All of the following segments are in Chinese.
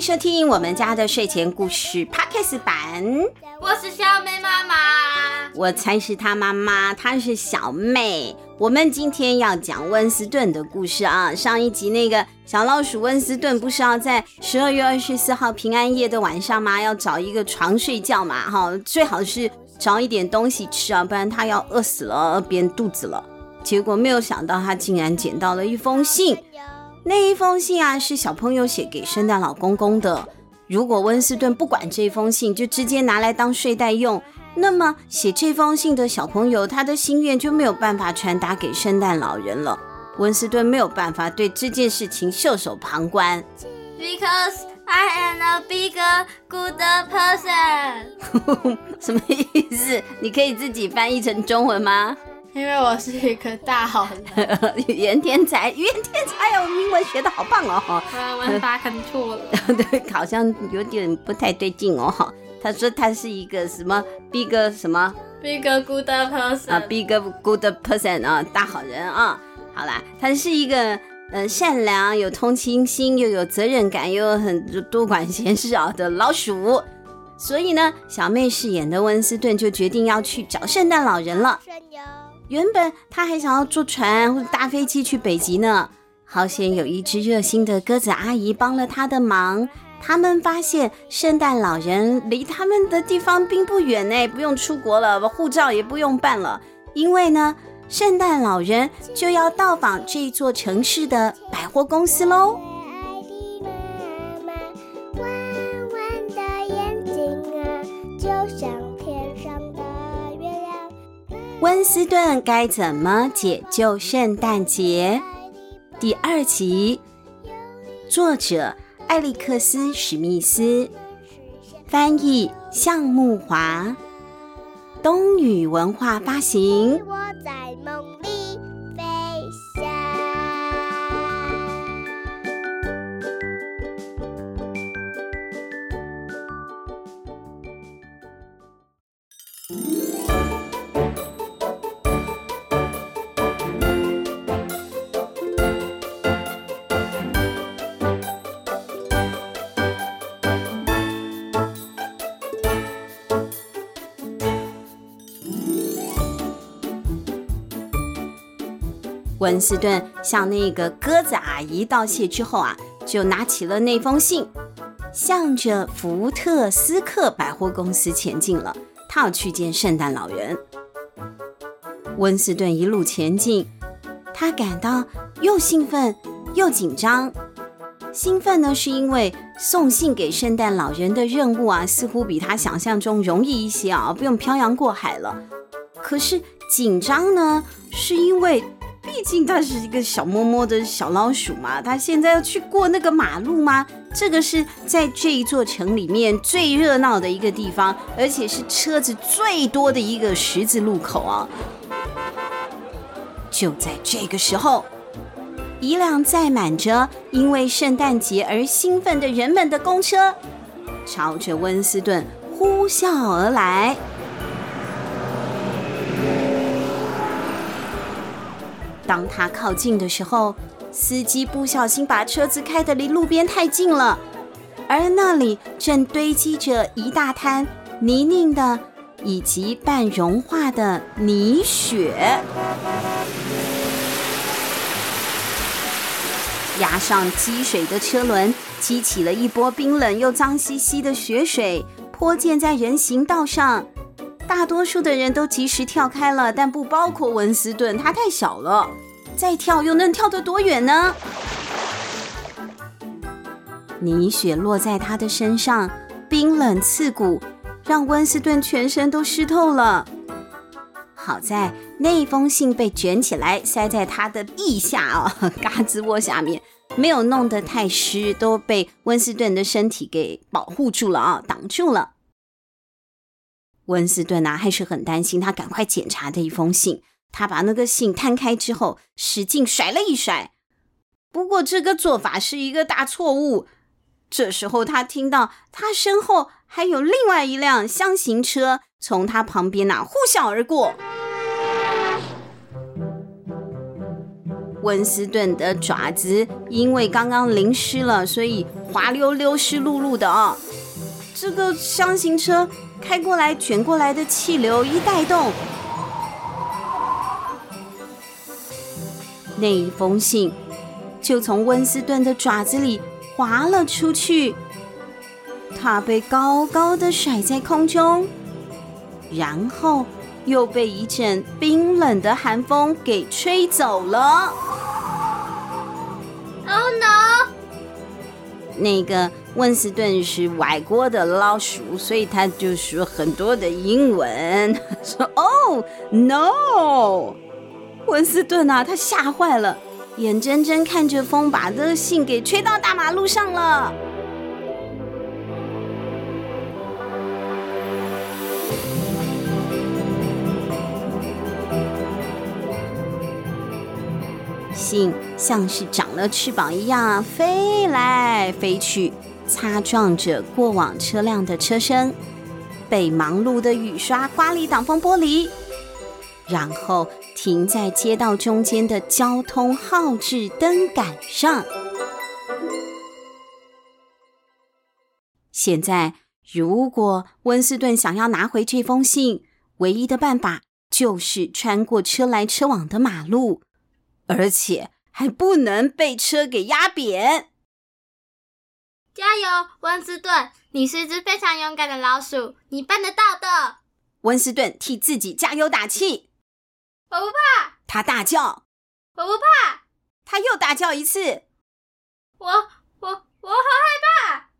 迎收听我们家的睡前故事 Podcast 版。我是小妹妈妈，我才是她妈妈，她是小妹。我们今天要讲温斯顿的故事啊。上一集那个小老鼠温斯顿不是要在十二月二十四号平安夜的晚上吗？要找一个床睡觉嘛，哈，最好是找一点东西吃啊，不然他要饿死了，憋肚子了。结果没有想到，他竟然捡到了一封信。那一封信啊，是小朋友写给圣诞老公公的。如果温斯顿不管这封信，就直接拿来当睡袋用，那么写这封信的小朋友，他的心愿就没有办法传达给圣诞老人了。温斯顿没有办法对这件事情袖手旁观。Because I am a bigger, good person。什么意思？你可以自己翻译成中文吗？因为我是一个大好人，语言天才，语言天才哦，英文学的好棒哦，文法很错了，对，好像有点不太对劲哦，哈，他说他是一个什么 big 什么？Big good person 啊，big good person 啊，大好人啊，好啦，他是一个呃善良、有同情心、又有责任感、又很多管闲事啊的老鼠，所以呢，小妹饰演的温斯顿就决定要去找圣诞老人了。原本他还想要坐船或者搭飞机去北极呢，好险有一只热心的鸽子阿姨帮了他的忙。他们发现圣诞老人离他们的地方并不远呢，不用出国了，护照也不用办了，因为呢，圣诞老人就要到访这座城市的百货公司喽。就像温斯顿该怎么解救圣诞节？第二集，作者艾利克斯·史密斯，翻译向木华，冬雨文化发行。我在梦温斯顿向那个鸽子阿姨道谢之后啊，就拿起了那封信，向着福特斯克百货公司前进了。他要去见圣诞老人。温斯顿一路前进，他感到又兴奋又紧张。兴奋呢，是因为送信给圣诞老人的任务啊，似乎比他想象中容易一些啊，不用漂洋过海了。可是紧张呢，是因为。毕竟他是一个小摸摸的小老鼠嘛，他现在要去过那个马路吗？这个是在这一座城里面最热闹的一个地方，而且是车子最多的一个十字路口啊！就在这个时候，一辆载满着因为圣诞节而兴奋的人们的公车，朝着温斯顿呼啸而来。当他靠近的时候，司机不小心把车子开得离路边太近了，而那里正堆积着一大滩泥泞的以及半融化的泥雪，压上积水的车轮激起了一波冰冷又脏兮兮的雪水，泼溅在人行道上。大多数的人都及时跳开了，但不包括温斯顿，他太小了，再跳又能跳得多远呢？泥雪落在他的身上，冰冷刺骨，让温斯顿全身都湿透了。好在那封信被卷起来，塞在他的腋下啊、哦，胳肢窝下面，没有弄得太湿，都被温斯顿的身体给保护住了啊、挡住了。温斯顿啊，还是很担心，他赶快检查这一封信。他把那个信摊开之后，使劲甩了一甩。不过这个做法是一个大错误。这时候他听到他身后还有另外一辆厢型车从他旁边呐、呼啸而过。温斯顿的爪子因为刚刚淋湿了，所以滑溜溜、湿漉漉的哦。这个箱型车开过来，卷过来的气流一带动，那一封信就从温斯顿的爪子里滑了出去，它被高高的甩在空中，然后。又被一阵冰冷的寒风给吹走了。那个温斯顿是外国的老鼠，所以他就说很多的英文，说 “Oh no！” 温斯顿啊，他吓坏了，眼睁睁看着风把这信给吹到大马路上了。竟像是长了翅膀一样飞来飞去，擦撞着过往车辆的车身，被忙碌的雨刷刮离挡风玻璃，然后停在街道中间的交通号志灯杆上。现在，如果温斯顿想要拿回这封信，唯一的办法就是穿过车来车往的马路。而且还不能被车给压扁。加油，温斯顿！你是一只非常勇敢的老鼠，你办得到的。温斯顿替自己加油打气。我不怕。他大叫。我不怕。他又大叫一次。我我我好害怕。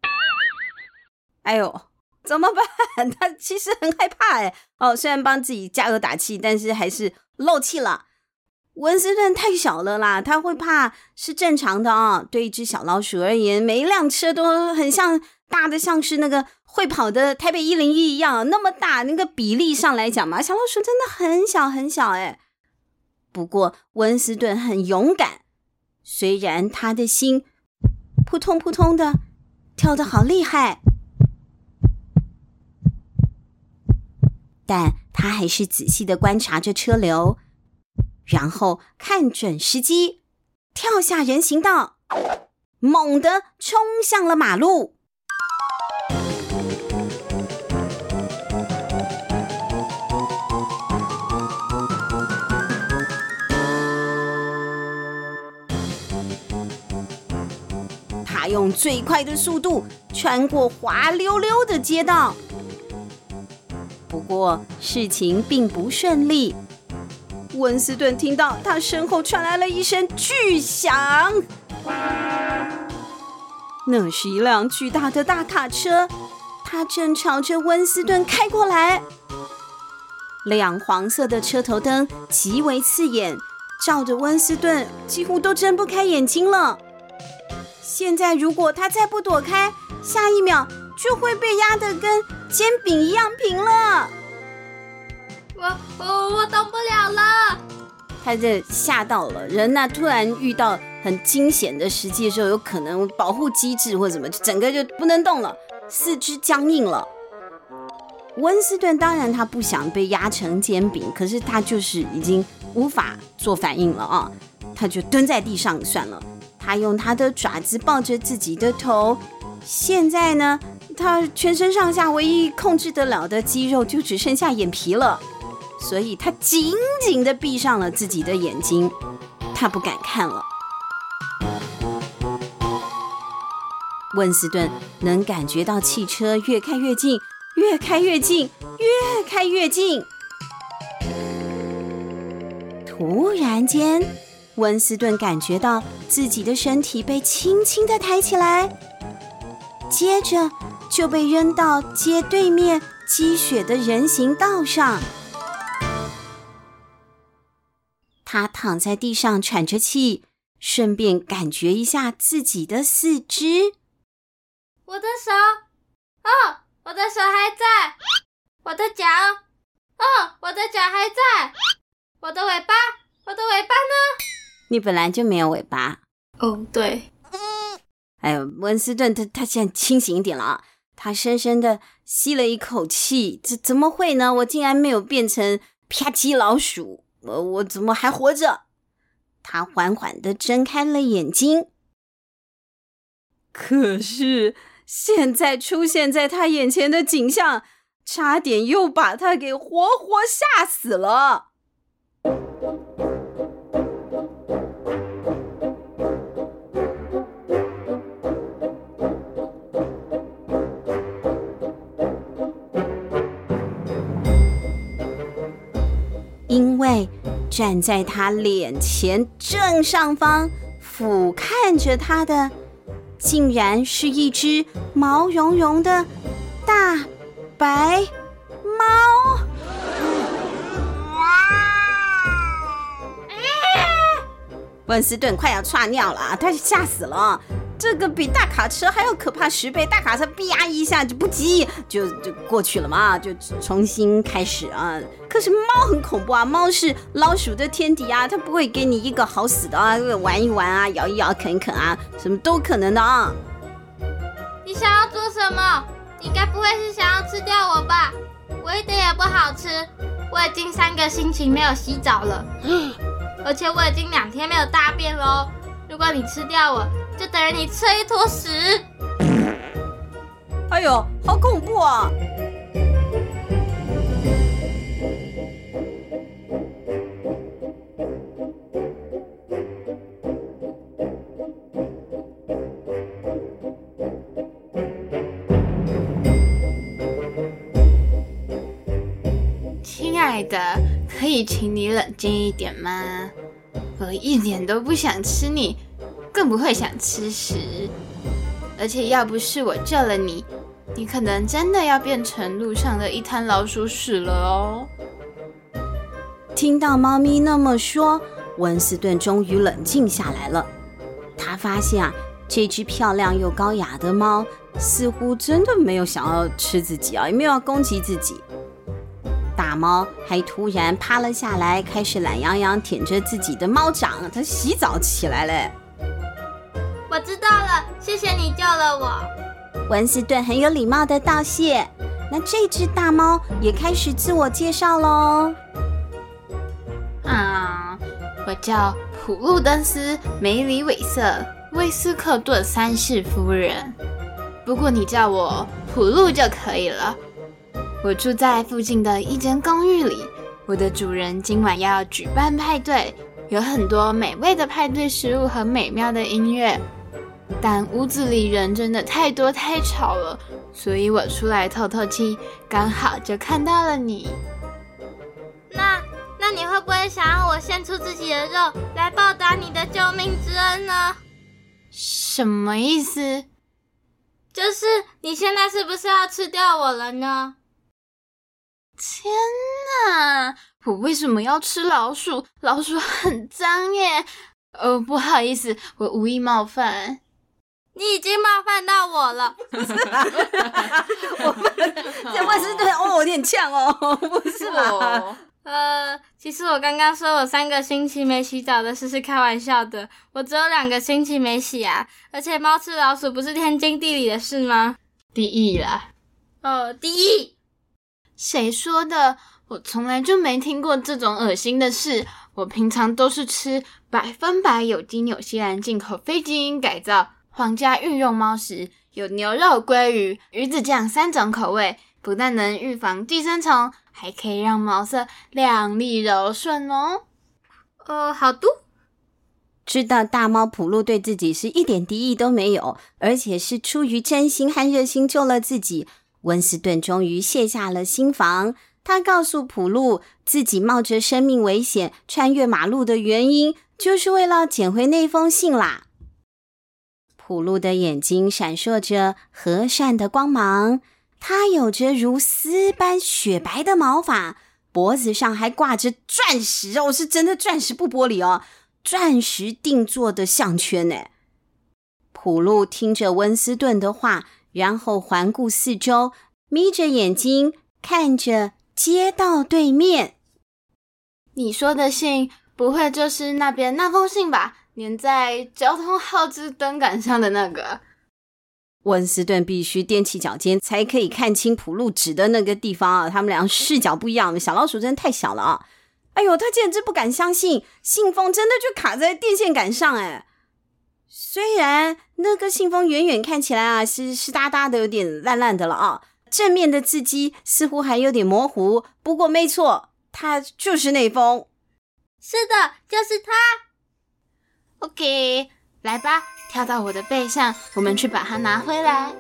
哎呦，怎么办？他其实很害怕哎。哦，虽然帮自己加油打气，但是还是漏气了。温斯顿太小了啦，他会怕是正常的啊、对一只小老鼠而言，每一辆车都很像大的，像是那个会跑的台北一零一一样那么大。那个比例上来讲嘛，小老鼠真的很小很小哎。不过温斯顿很勇敢，虽然他的心扑通扑通的跳得好厉害，但他还是仔细的观察着车流。然后看准时机，跳下人行道，猛地冲向了马路。他用最快的速度穿过滑溜溜的街道，不过事情并不顺利。温斯顿听到他身后传来了一声巨响，那是一辆巨大的大卡车，它正朝着温斯顿开过来。亮黄色的车头灯极为刺眼，照着温斯顿几乎都睁不开眼睛了。现在如果他再不躲开，下一秒就会被压得跟煎饼一样平了。我我我动不了了，他这吓到了人呢。突然遇到很惊险的时机的时候，有可能保护机制或者什么，整个就不能动了，四肢僵硬了。温斯顿当然他不想被压成煎饼，可是他就是已经无法做反应了啊，他就蹲在地上算了。他用他的爪子抱着自己的头，现在呢，他全身上下唯一控制得了的肌肉就只剩下眼皮了。所以他紧紧的闭上了自己的眼睛，他不敢看了。温斯顿能感觉到汽车越开越近，越开越近，越开越近。突然间，温斯顿感觉到自己的身体被轻轻的抬起来，接着就被扔到街对面积雪的人行道上。他躺在地上喘着气，顺便感觉一下自己的四肢。我的手，哦，我的手还在。我的脚，哦，我的脚还在。我的尾巴，我的尾巴呢？你本来就没有尾巴。哦，对。哎呦，温斯顿他他现在清醒一点了啊！他深深的吸了一口气，这怎么会呢？我竟然没有变成啪叽老鼠。我我怎么还活着？他缓缓的睁开了眼睛。可是，现在出现在他眼前的景象，差点又把他给活活吓死了。站在他脸前正上方，俯瞰着他的，竟然是一只毛茸茸的大白猫。温斯顿快要吓尿了，他吓死了。这个比大卡车还要可怕十倍，大卡车啪一下就不急，就就过去了嘛，就重新开始啊。可是猫很恐怖啊，猫是老鼠的天敌啊，它不会给你一个好死的啊，玩一玩啊，咬一咬，啃一啃啊，什么都可能的啊。你想要做什么？你该不会是想要吃掉我吧？我一点也不好吃，我已经三个星期没有洗澡了，而且我已经两天没有大便喽。如果你吃掉我，就等着你吃了一坨屎！哎呦，好恐怖啊！亲爱的，可以请你冷静一点吗？我一点都不想吃你。更不会想吃屎，而且要不是我救了你，你可能真的要变成路上的一滩老鼠屎了哦。听到猫咪那么说，温斯顿终于冷静下来了。他发现啊，这只漂亮又高雅的猫似乎真的没有想要吃自己啊，也没有要攻击自己。大猫还突然趴了下来，开始懒洋洋舔着自己的猫掌，它洗澡起来了。我知道了，谢谢你救了我。温斯顿很有礼貌的道谢。那这只大猫也开始自我介绍喽。啊，我叫普路登斯梅里韦瑟威斯克顿三世夫人，不过你叫我普路就可以了。我住在附近的一间公寓里，我的主人今晚要举办派对，有很多美味的派对食物和美妙的音乐。但屋子里人真的太多太吵了，所以我出来透透气，刚好就看到了你。那那你会不会想要我献出自己的肉来报答你的救命之恩呢？什么意思？就是你现在是不是要吃掉我了呢？天哪！我为什么要吃老鼠？老鼠很脏耶！哦，不好意思，我无意冒犯。你已经冒犯到我了，不是啦，我们这温斯顿哦，有点呛哦，不是吧？呃，其实我刚刚说我三个星期没洗澡的事是开玩笑的，我只有两个星期没洗啊，而且猫吃老鼠不是天经地理的事吗？第一啦，哦，第一，谁说的？我从来就没听过这种恶心的事，我平常都是吃百分百有机纽西兰进口非基因改造。皇家御用猫食，有牛肉、鲑鱼、鱼子酱三种口味，不但能预防寄生虫，还可以让毛色亮丽柔顺哦。呃，好的。知道大猫普路对自己是一点敌意都没有，而且是出于真心和热心救了自己，温斯顿终于卸下了心防。他告诉普路，自己冒着生命危险穿越马路的原因，就是为了捡回那封信啦。普露的眼睛闪烁着和善的光芒，它有着如丝般雪白的毛发，脖子上还挂着钻石哦，是真的钻石不玻璃哦，钻石定做的项圈呢。普露听着温斯顿的话，然后环顾四周，眯着眼睛看着街道对面。你说的信，不会就是那边那封信吧？粘在交通号志灯杆上的那个，温斯顿必须踮起脚尖才可以看清普路指的那个地方啊！他们俩视角不一样，小老鼠真的太小了啊！哎呦，他简直不敢相信，信封真的就卡在电线杆上哎。虽然那个信封远远看起来啊是湿哒哒的，有点烂烂的了啊，正面的字迹似乎还有点模糊，不过没错，它就是那封。是的，就是它。OK，来吧，跳到我的背上，我们去把它拿回来。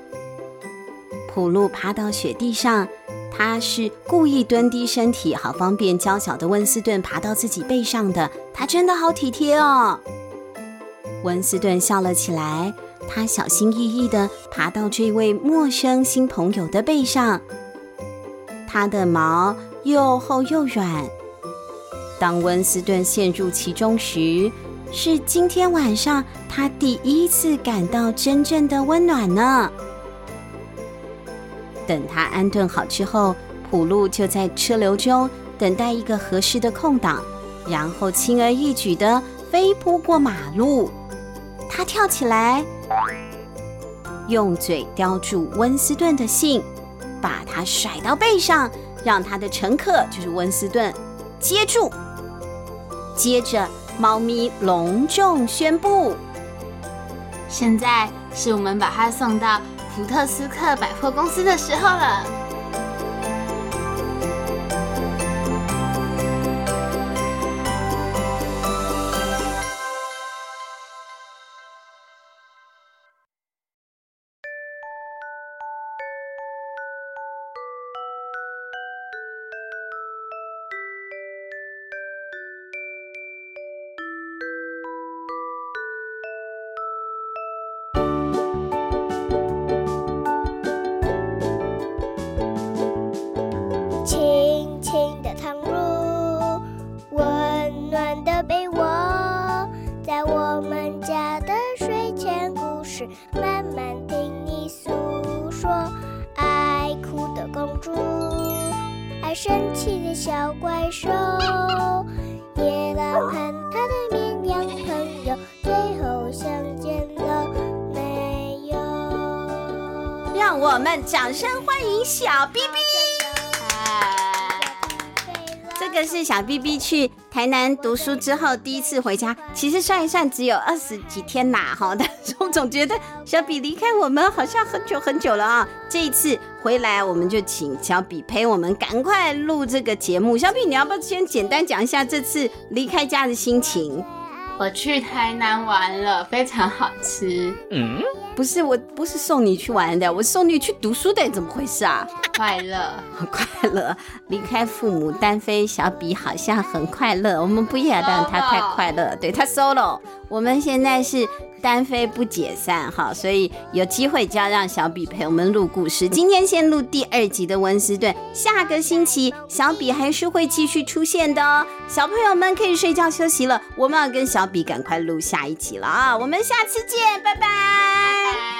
普鲁爬到雪地上，他是故意蹲低身体，好方便娇小的温斯顿爬到自己背上的。他真的好体贴哦。温斯顿笑了起来，他小心翼翼地爬到这位陌生新朋友的背上。他的毛又厚又软。当温斯顿陷入其中时，是今天晚上他第一次感到真正的温暖呢。等他安顿好之后，普路就在车流中等待一个合适的空档，然后轻而易举地飞扑过马路。他跳起来，用嘴叼住温斯顿的信，把它甩到背上，让他的乘客就是温斯顿接住。接着，猫咪隆重宣布：“现在是我们把它送到福特斯克百货公司的时候了。”爱生气的小怪兽，夜郎和他的绵羊朋友，最后相见了没有？让我们掌声欢迎小 B B。个是小 B B 去台南读书之后第一次回家，其实算一算只有二十几天呐，哈，但是我总觉得小比离开我们好像很久很久了啊。这一次回来，我们就请小比陪我们赶快录这个节目。小比，你要不要先简单讲一下这次离开家的心情？我去台南玩了，非常好吃。嗯，不是，我不是送你去玩的，我送你去读书的，怎么回事啊？快乐，快乐，离开父母单飞，小比好像很快乐。我们不要让他太快乐，对，他 solo。我们现在是。单飞不解散，哈，所以有机会就要让小比陪我们录故事。今天先录第二集的温斯顿，下个星期小比还是会继续出现的哦。小朋友们可以睡觉休息了，我们要跟小比赶快录下一集了啊！我们下次见，拜拜。